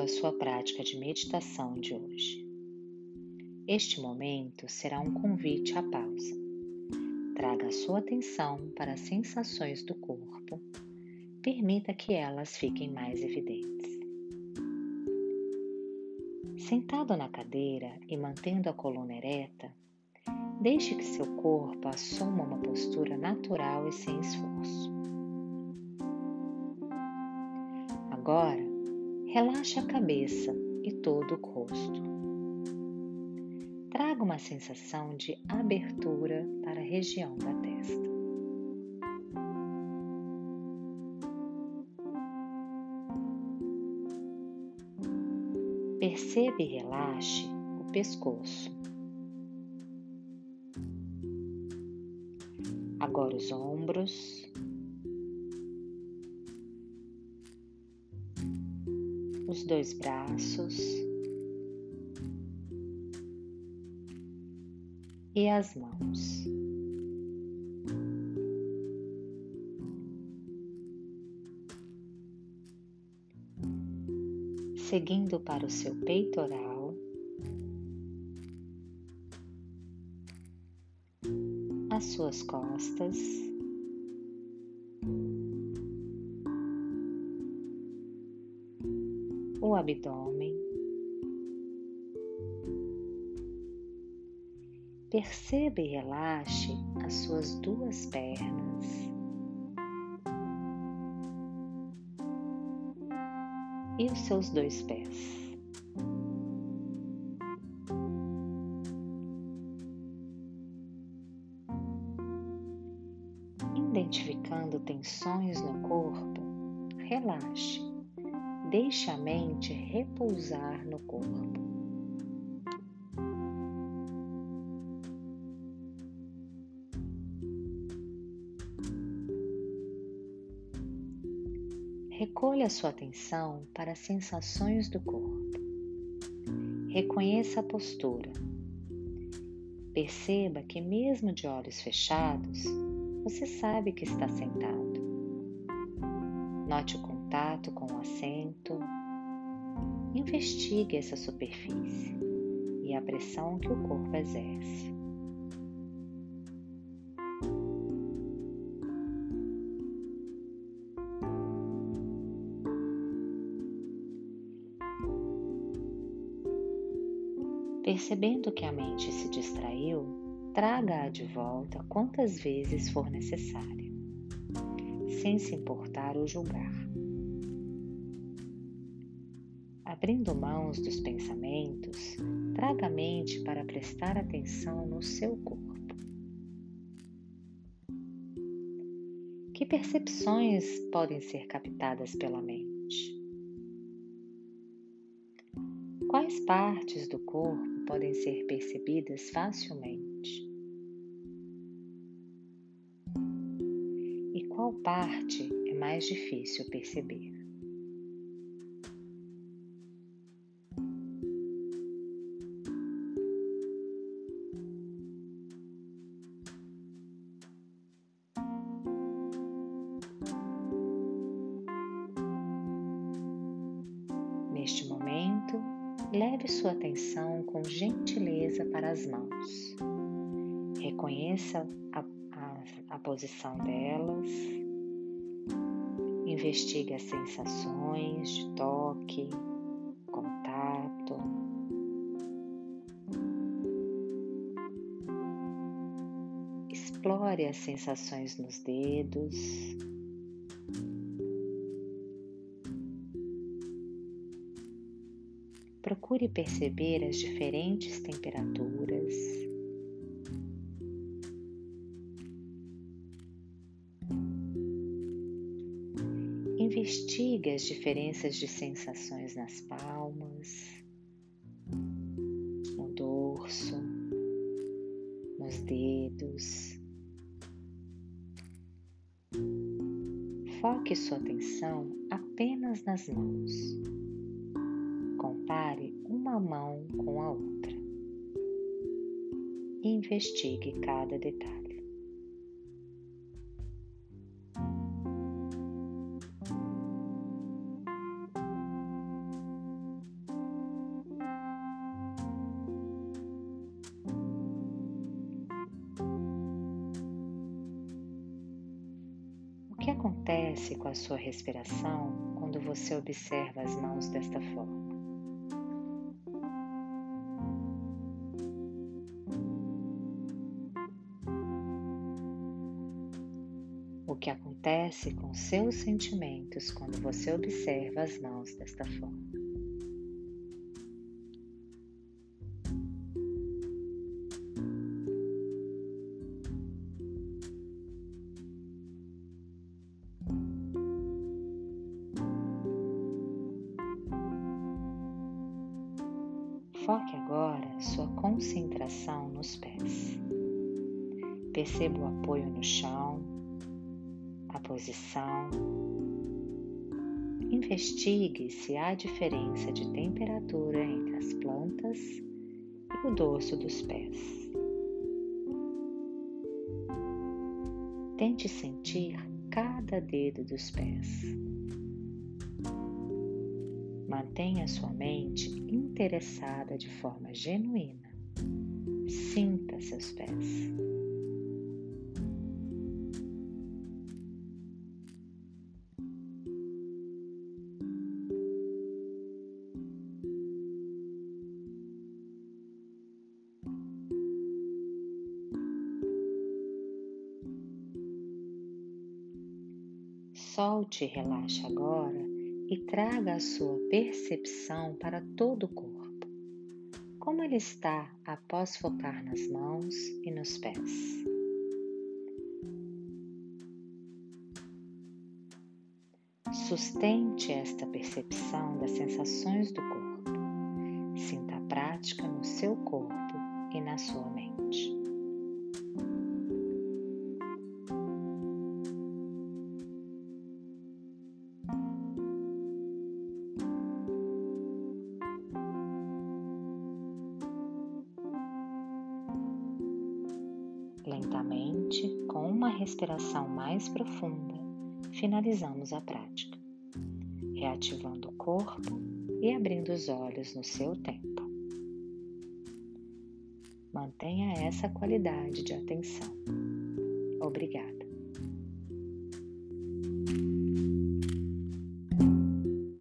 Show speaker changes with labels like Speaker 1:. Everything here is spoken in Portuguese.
Speaker 1: À sua prática de meditação de hoje. Este momento será um convite à pausa. Traga a sua atenção para as sensações do corpo, permita que elas fiquem mais evidentes. Sentado na cadeira e mantendo a coluna ereta, deixe que seu corpo assuma uma postura natural e sem esforço. Agora, relaxe a cabeça e todo o rosto. Traga uma sensação de abertura para a região da testa. Perceba e relaxe o pescoço. Agora os ombros. Dois braços e as mãos. Seguindo para o seu peitoral, as suas costas. Abdômen. Perceba e relaxe as suas duas pernas. E os seus dois pés. Identificando tensões no corpo, relaxe Deixe a mente repousar no corpo. Recolha sua atenção para as sensações do corpo. Reconheça a postura. Perceba que, mesmo de olhos fechados, você sabe que está sentado. Note o contato com o assento. Investigue essa superfície e a pressão que o corpo exerce. Percebendo que a mente se distraiu, traga-a de volta quantas vezes for necessária, sem se importar ou julgar. Abrindo mãos dos pensamentos, traga a mente para prestar atenção no seu corpo. Que percepções podem ser captadas pela mente? Quais partes do corpo podem ser percebidas facilmente? E qual parte é mais difícil perceber? Leve sua atenção com gentileza para as mãos. Reconheça a, a, a posição delas, investigue as sensações de toque, contato. Explore as sensações nos dedos, procure perceber as diferentes temperaturas. Investigue as diferenças de sensações nas palmas, no dorso, nos dedos. Foque sua atenção apenas nas mãos. Compare uma mão com a outra. Investigue cada detalhe. O que acontece com a sua respiração quando você observa as mãos desta forma? Que acontece com seus sentimentos quando você observa as mãos desta forma? Foque agora sua concentração nos pés. Perceba o apoio no chão, a posição. Investigue se há diferença de temperatura entre as plantas e o dorso dos pés. Tente sentir cada dedo dos pés. Mantenha sua mente interessada de forma genuína. Sinta seus pés. Solte e relaxe agora e traga a sua percepção para todo o corpo. Como ele está após focar nas mãos e nos pés? Sustente esta percepção das sensações do corpo. Sinta a prática no seu corpo e na sua mente. Lentamente, com uma respiração mais profunda, finalizamos a prática, reativando o corpo e abrindo os olhos no seu tempo. Mantenha essa qualidade de atenção. Obrigada.